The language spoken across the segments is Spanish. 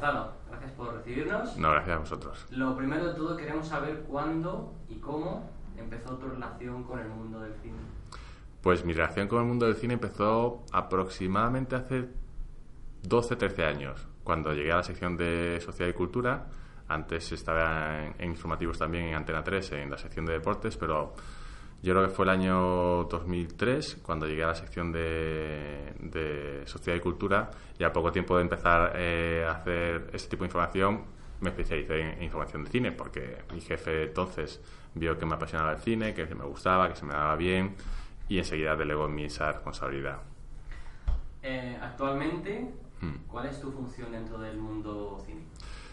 Gonzalo, gracias por recibirnos. No, gracias a vosotros. Lo primero de todo, queremos saber cuándo y cómo empezó tu relación con el mundo del cine. Pues mi relación con el mundo del cine empezó aproximadamente hace 12, 13 años, cuando llegué a la sección de Sociedad y Cultura. Antes estaba en, en informativos también en Antena 3, en la sección de deportes, pero yo creo que fue el año 2003 cuando llegué a la sección de, de Sociedad y Cultura y a poco tiempo de empezar eh, a hacer este tipo de información me especialicé en, información de cine porque mi jefe entonces vio que me apasionaba el cine, que me gustaba, que se me daba bien y enseguida delegó en mí esa responsabilidad. Eh, actualmente, Hmm. ¿cuál es tu función dentro del mundo cine?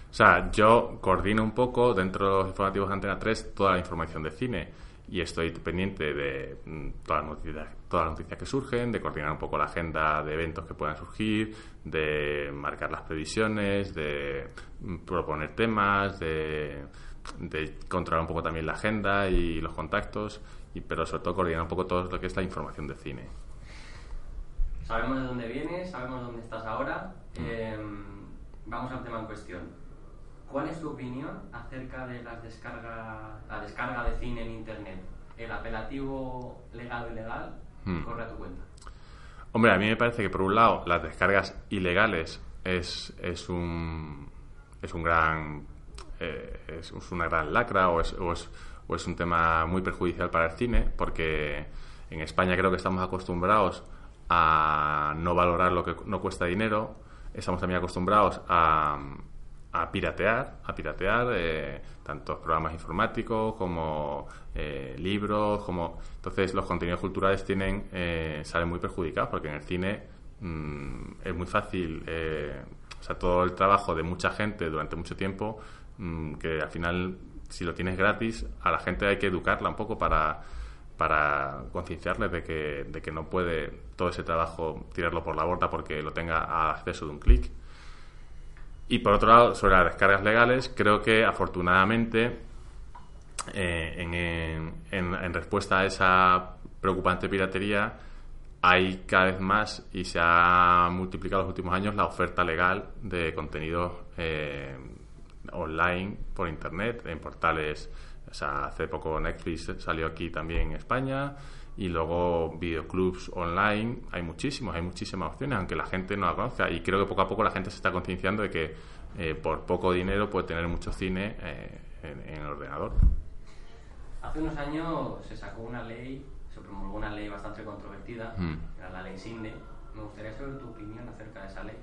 O sea, yo coordino un poco dentro de los informativos de Antena 3 toda la información de cine y estoy pendiente de mm, todas las noticias, todas las noticias que surgen, de coordinar un poco la agenda de eventos que puedan surgir, de marcar las previsiones, de mm, proponer temas, de, de controlar un poco también la agenda y los contactos, y, pero sobre todo coordinar un poco todo lo que es la información de cine. Sabemos de dónde vienes, sabemos dónde estás ahora. Eh, vamos al tema en cuestión. ¿Cuál es tu opinión acerca de las descarga, la descarga de cine en Internet? ¿El apelativo legal o ilegal Hmm. corre a tu cuenta? Hombre, a mí me parece que por un lado las descargas ilegales es, es un es un gran eh, es, una gran lacra o es, o, es, o es un tema muy perjudicial para el cine porque en España creo que estamos acostumbrados a no valorar lo que no cuesta dinero estamos también acostumbrados a, a piratear, a piratear eh, tantos programas informáticos como eh, libros, como entonces los contenidos culturales tienen eh, salen muy perjudicados porque en el cine mm, es muy fácil, eh, o sea todo el trabajo de mucha gente durante mucho tiempo mm, que al final si lo tienes gratis a la gente hay que educarla un poco para para concienciarles de que, de que no puede todo ese trabajo tirarlo por la borda porque lo tenga a acceso de un clic. Y por otro lado, sobre las descargas legales, creo que afortunadamente, eh, en, respuesta a esa preocupante piratería, hay cada vez más y se ha multiplicado en los últimos años la oferta legal de contenidos eh, online por internet en portales. O sea, hace poco Netflix salió aquí también en España y luego videoclubs online. Hay muchísimos, hay muchísimas opciones, aunque la gente no la conozca. Y creo que poco a poco la gente se está concienciando de que eh, por poco dinero puede tener mucho cine eh, en, en el ordenador. Hace unos años se sacó una ley, se promulgó una ley bastante controvertida, Hmm. era la ley SINDE. Me gustaría saber tu opinión acerca de esa ley.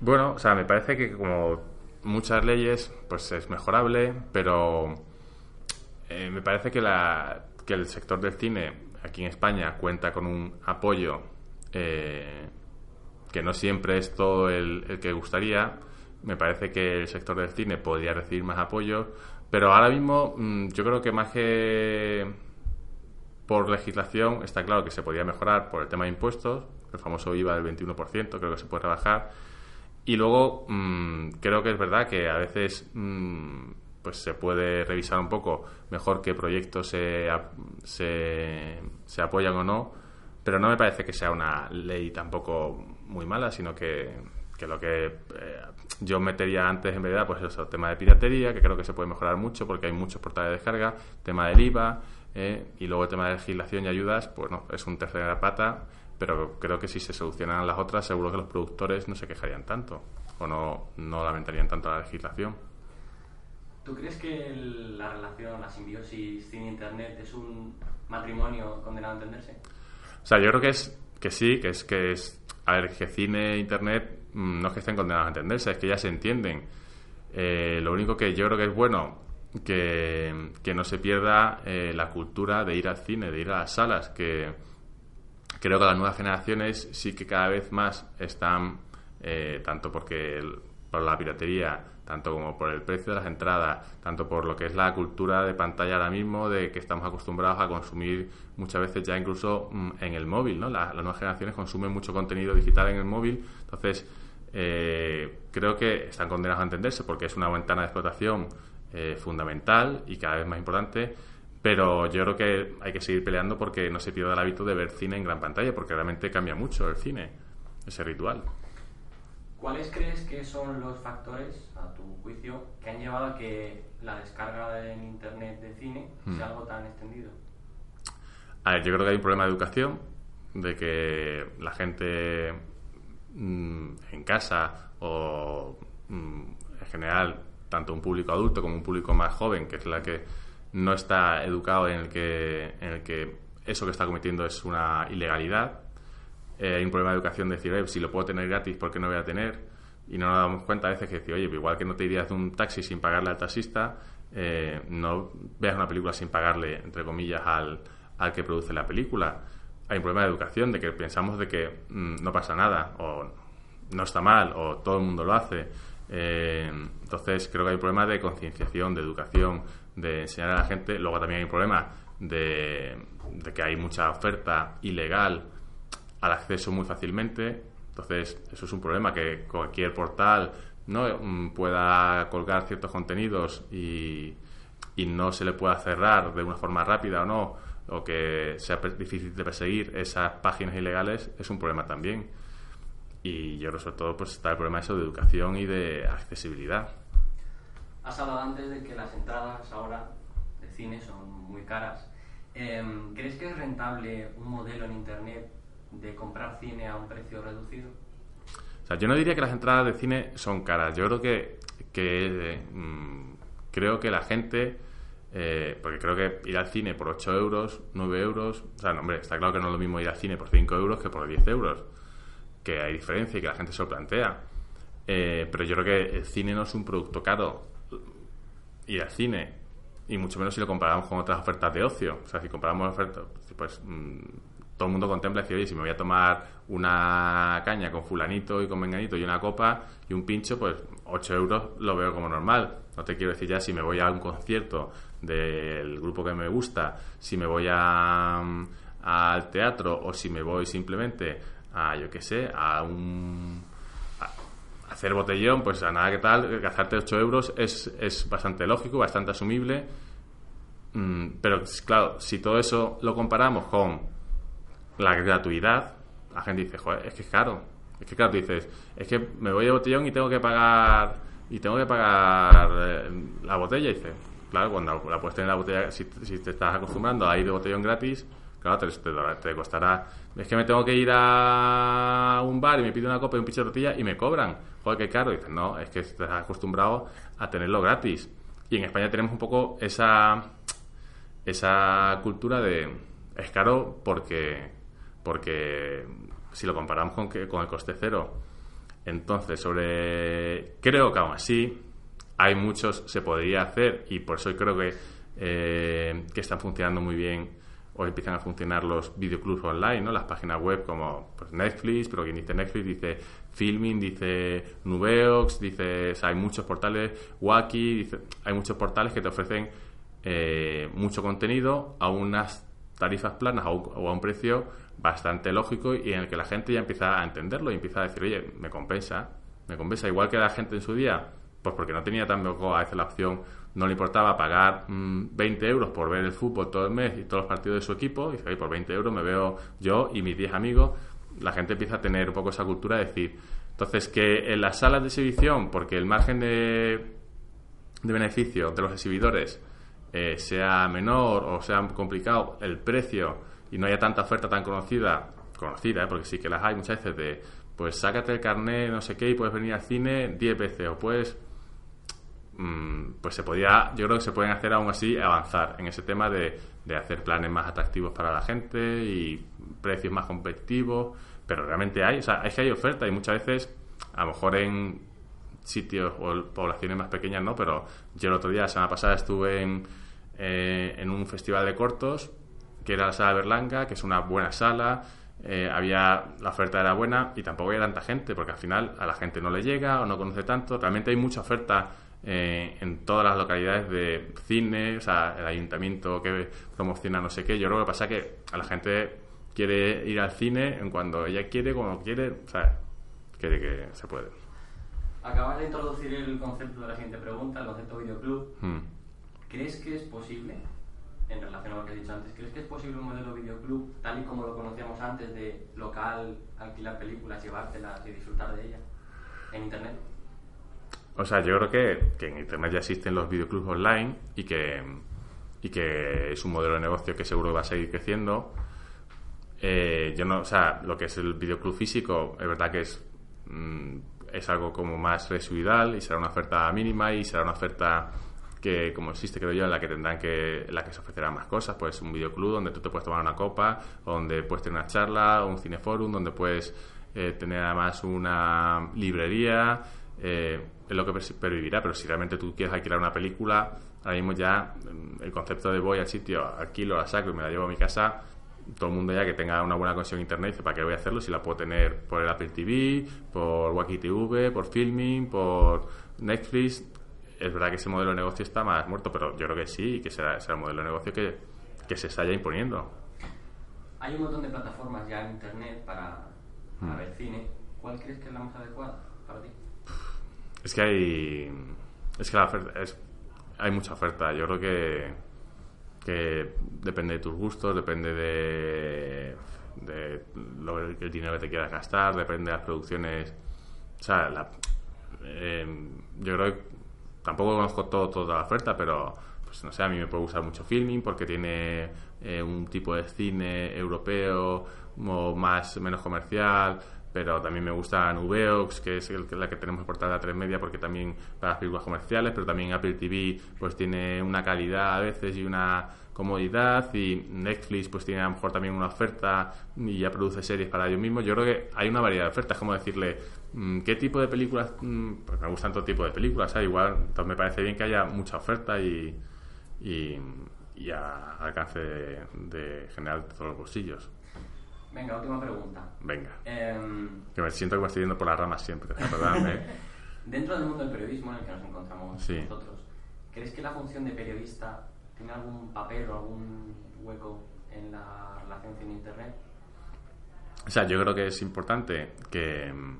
Bueno, o sea, me parece que como muchas leyes, pues es mejorable, pero eh, me parece que, la, que el sector del cine aquí en España cuenta con un apoyo eh, que no siempre es todo el, que gustaría. Me parece que el sector del cine podría recibir más apoyo, pero ahora mismo mm, yo creo que más que por legislación está claro que se podría mejorar por el tema de impuestos, el famoso IVA del 21%, creo que se puede rebajar. Y luego mm, creo que es verdad que a veces mm, pues se puede revisar un poco mejor qué proyectos se, se, se apoyan o no, pero no me parece que sea una ley tampoco muy mala, sino que, que lo que eh, yo metería antes en verdad, pues eso, tema de piratería, que creo que se puede mejorar mucho porque hay muchos portales de descarga, tema del IVA, eh, y luego el tema de legislación y ayudas, pues no, es un tercera pata, pero creo que si se solucionan las otras, seguro que los productores no se quejarían tanto, o no, no lamentarían tanto la legislación. ¿Tú crees que el- la relación, la simbiosis cine-internet es un matrimonio condenado a entenderse? O sea, yo creo que es que sí, que es que es. A ver, que cine e internet mm, no es que estén condenados a entenderse, es que ya se entienden. Eh, lo único que yo creo que es bueno que, que no se pierda eh, la cultura de ir al cine, de ir a las salas, que creo que las nuevas generaciones sí que cada vez más están eh, tanto porque por la piratería, tanto como por el precio de las entradas, tanto por lo que es la cultura de pantalla ahora mismo, de que estamos acostumbrados a consumir muchas veces ya incluso mm, en el móvil, ¿no? las nuevas generaciones consumen mucho contenido digital en el móvil, entonces eh, creo que están condenados a entenderse porque es una ventana de explotación eh, fundamental y cada vez más importante, pero yo creo que hay que seguir peleando porque no se pierda el hábito de ver cine en gran pantalla, porque realmente cambia mucho el cine, ese ritual. ¿Cuáles crees que son los factores, a tu juicio, que han llevado a que la descarga en Internet de cine sea hmm. algo tan extendido? A ver, yo creo que hay un problema de educación, de que la gente mm, en casa o mm, en general, tanto un público adulto como un público más joven, que es la que no está educado en el que, en el que eso que está cometiendo es una ilegalidad, eh, hay un problema de educación de decir, si lo puedo tener gratis, ¿por qué no voy a tener? Y no nos damos cuenta a veces que decir, oye, igual que no te irías de un taxi sin pagarle al taxista, eh, no veas una película sin pagarle, entre comillas, al, al que produce la película. Hay un problema de educación, de que pensamos de que mm, no pasa nada, o no está mal, o todo el mundo lo hace. Eh, entonces creo que hay un problema de concienciación, de educación, de enseñar a la gente. Luego también hay un problema de, de que hay mucha oferta ilegal al acceso muy fácilmente. Entonces, eso es un problema, que cualquier portal no mm, pueda colgar ciertos contenidos y, y no se le pueda cerrar de una forma rápida o no, o que sea difícil de perseguir esas páginas ilegales, es un problema también. Y yo creo sobre todo pues está el problema eso de educación y de accesibilidad. Has hablado antes de que las entradas ahora de cine son muy caras. Em, ¿Crees que es rentable un modelo en Internet de comprar cine a un precio reducido? O sea, yo no diría que las entradas de cine son caras. Yo creo que, que mm, creo que la gente, eh, porque creo que ir al cine por 8 euros, 9 euros, o sea, no, hombre, está claro que no es lo mismo ir al cine por 5 euros que por 10 euros, que hay diferencia y que la gente se lo plantea. Eh, pero yo creo que el cine no es un producto caro. Ir al cine, y mucho menos si lo comparamos con otras ofertas de ocio. O sea, si comparamos ofertas, pues mm, todo el mundo contempla y dice, oye, si me voy a tomar una caña con fulanito y con menganito y una copa y un pincho, pues 8 euros lo veo como normal. No te quiero decir ya si me voy a un concierto del grupo que me gusta, si me voy a, al teatro o si me voy simplemente a, yo qué sé, a un... hacer botellón, pues a nada que tal, gastarte 8 euros es, es bastante lógico, bastante asumible. Mm, pero claro, si todo eso lo comparamos con la gratuidad, la gente dice, joder, es que es caro. Es que claro, tú dices, es que me voy de botellón y tengo que pagar y tengo que pagar eh, la botella. Y dices, claro, cuando la puedes tener la botella, si, te estás acostumbrando a ir de botellón gratis, claro, te, te, costará. Es que me tengo que ir a un bar y me pido una copa y un pinche de tortilla y me cobran. Joder, qué caro. Dices, no, es que estás acostumbrado a tenerlo gratis. Y en España tenemos un poco esa, esa cultura de es caro porque porque si lo comparamos con, que, con el coste cero, entonces sobre... Creo que aún así hay muchos, se podría hacer y por eso creo que, eh, que están funcionando muy bien o empiezan a funcionar los videoclubs online, ¿no? Las páginas web como pues, Netflix, pero quien dice Netflix dice Filming, dice Nubeox, dice... hay muchos portales, Wacky, dice, hay muchos portales que te ofrecen eh, mucho contenido a unas tarifas planas o a un precio bastante lógico y en el que la gente ya empieza a entenderlo y empieza a decir, oye, me compensa, me compensa. Igual que la gente en su día, pues porque no tenía tampoco a veces la opción, no le importaba pagar 20 mm, euros por ver el fútbol todo el mes y todos los partidos de su equipo, y dice, oye, por 20 euros me veo yo y mis 10 amigos, la gente empieza a tener un poco esa cultura de decir, entonces que en las salas de exhibición, porque el margen de, de beneficio de los exhibidores eh, sea menor o sea complicado, el precio y no haya tanta oferta tan conocida, conocida, ¿eh? porque sí que las hay muchas veces de, pues sácate el carnet, no sé qué, y puedes venir al cine 10 veces, o puedes, mm, pues se podía, yo creo que se pueden hacer aún así avanzar en ese tema de, de hacer planes más atractivos para la gente y precios más competitivos, pero realmente hay, o sea, es que hay oferta y muchas veces, a lo mejor en sitios o poblaciones más pequeñas no, pero yo el otro día, la semana pasada, estuve en, eh, en un festival de cortos que era la sala Berlanga, que es una buena sala, eh, había la oferta era buena y tampoco había tanta gente, porque al final a la gente no le llega o no conoce tanto. Realmente hay mucha oferta eh, en todas las localidades de cine, o sea, el ayuntamiento que promociona no sé qué. Yo creo que pasa que a la gente quiere ir al cine en cuando ella quiere, cuando quiere, o sea, quiere que se puede. Acabas de introducir el concepto de la siguiente pregunta, el concepto videoclub. Mm. ¿Crees que es posible, en relación a lo que he dicho antes, ¿crees que es posible un modelo videoclub tal y como lo conocíamos antes de local, alquilar películas, llevártelas y disfrutar de ellas en internet? O sea, yo creo que, que en Internet ya existen los videoclubs online y que, y que es un modelo de negocio que seguro va a seguir creciendo. Eh, yo no, o sea, lo que es el videoclub físico, es verdad que es, mm, es algo como más residual y será una oferta mínima y será una oferta que, como existe, creo yo, en la que tendrán que, en la que se ofrecerán más cosas, pues un videoclub donde tú te puedes tomar una copa, donde puedes tener una charla, o un cineforum, donde puedes eh, tener además una librería, eh, es lo que pervivirá, pero si realmente tú quieres alquilar una película, ahora mismo ya mm, el concepto de voy al sitio, alquilo, la saco y me la llevo a mi casa, todo el mundo ya que tenga una buena conexión a internet dice, ¿para qué voy a hacerlo si la puedo tener por el Apple TV, por Wacky TV, por Filming, por Netflix? Es verdad que ese modelo de negocio está más muerto, pero yo creo que sí que será, será un modelo de negocio que, que se está ya imponiendo. Hay un montón de plataformas ya en internet para, para Mm. ver cine. ¿Cuál crees que es la más adecuada para ti? Es que hay. Es que la oferta. Es, hay mucha oferta. Yo creo que. Que depende de tus gustos, depende de. de lo, el dinero que te quieras gastar, depende de las producciones. O sea, la, eh, yo creo que tampoco conozco todo, toda la oferta, pero pues no sé, a mí me puede gustar mucho Filming porque tiene eh, un tipo de cine europeo o más menos comercial, pero también me gusta Nubeox, que es el, la que tenemos portada a 3 media porque también para las películas comerciales, pero también Apple TV pues tiene una calidad a veces y una comodidad y Netflix pues tiene a lo mejor también una oferta y ya produce series para ellos mismos. Yo creo que hay una variedad de ofertas, como decirle qué tipo de películas, mm, pues me gustan todo tipo de películas, igual entonces me parece bien que haya mucha oferta y, y, y a alcance de, de generar todos los bolsillos. Venga, última pregunta. Venga, Em, que me siento que me estoy yendo por las ramas siempre, dentro del mundo del periodismo en el que nos encontramos Sí. nosotros, ¿crees que la función de periodista tiene algún papel o algún hueco en la relación cine-internet? O sea, yo creo que es importante que, mm,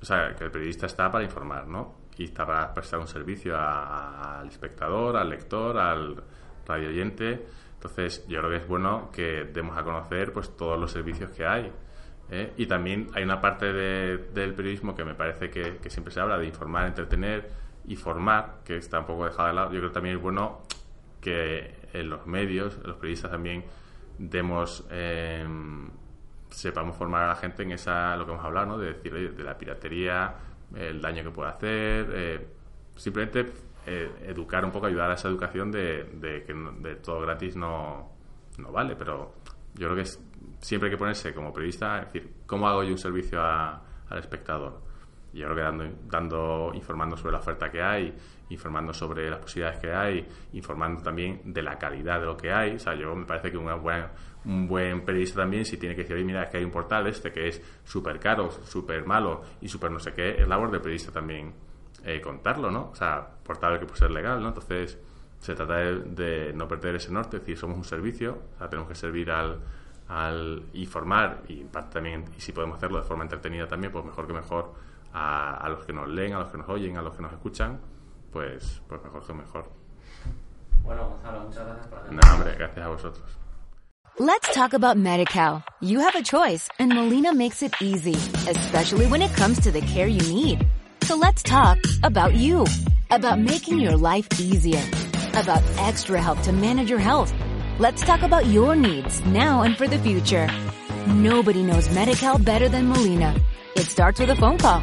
o sea, que el periodista está para informar, ¿no? Y está para prestar un servicio al espectador, al lector, al radio oyente. Entonces, yo creo que es bueno que demos a conocer pues todos los servicios que hay. ¿eh? Y también hay una parte de- del periodismo que me parece que, siempre se habla de informar, entretener y formar, que está un poco dejada de lado. Yo creo que también es bueno que en los medios, los periodistas también demos eh, sepamos formar a la gente en esa lo que hemos hablado, ¿no? De decir, de la piratería, el daño que puede hacer, eh, simplemente eh, educar un poco, ayudar a esa educación de, de que de todo gratis no, no vale, pero yo creo que es- siempre hay que ponerse como periodista, decir, ¿cómo hago yo un servicio al espectador? Yo creo que dando, dando, informando sobre la oferta que hay, informando sobre las posibilidades que hay, informando también de la calidad de lo que hay. O sea, yo me parece que una buena- un buen periodista también, si tiene que decir, mira, es que hay un portal este que es súper caro, súper malo y súper no sé qué, es labor del periodista también eh, contarlo, ¿no? O sea, portal que puede ser legal, ¿no? Entonces, se trata de, no perder ese norte, es decir, somos un servicio, o sea, tenemos que servir al, al informar y también, y si podemos hacerlo de forma entretenida también, pues mejor que mejor a, a los que nos leen, a los que nos oyen, a los que nos escuchan, pues, pues mejor que mejor. Bueno, Gonzalo, muchas gracias por hacer Nada, hombre, gracias a vosotros. Let's talk about MediCal. You have a choice and Molina makes it easy, especially when it comes to the care you need. So let's talk about you, about making your life easier, about extra help to manage your health. Let's talk about your needs now and for the future. Nobody knows MediCal better than Molina. It starts with a phone call.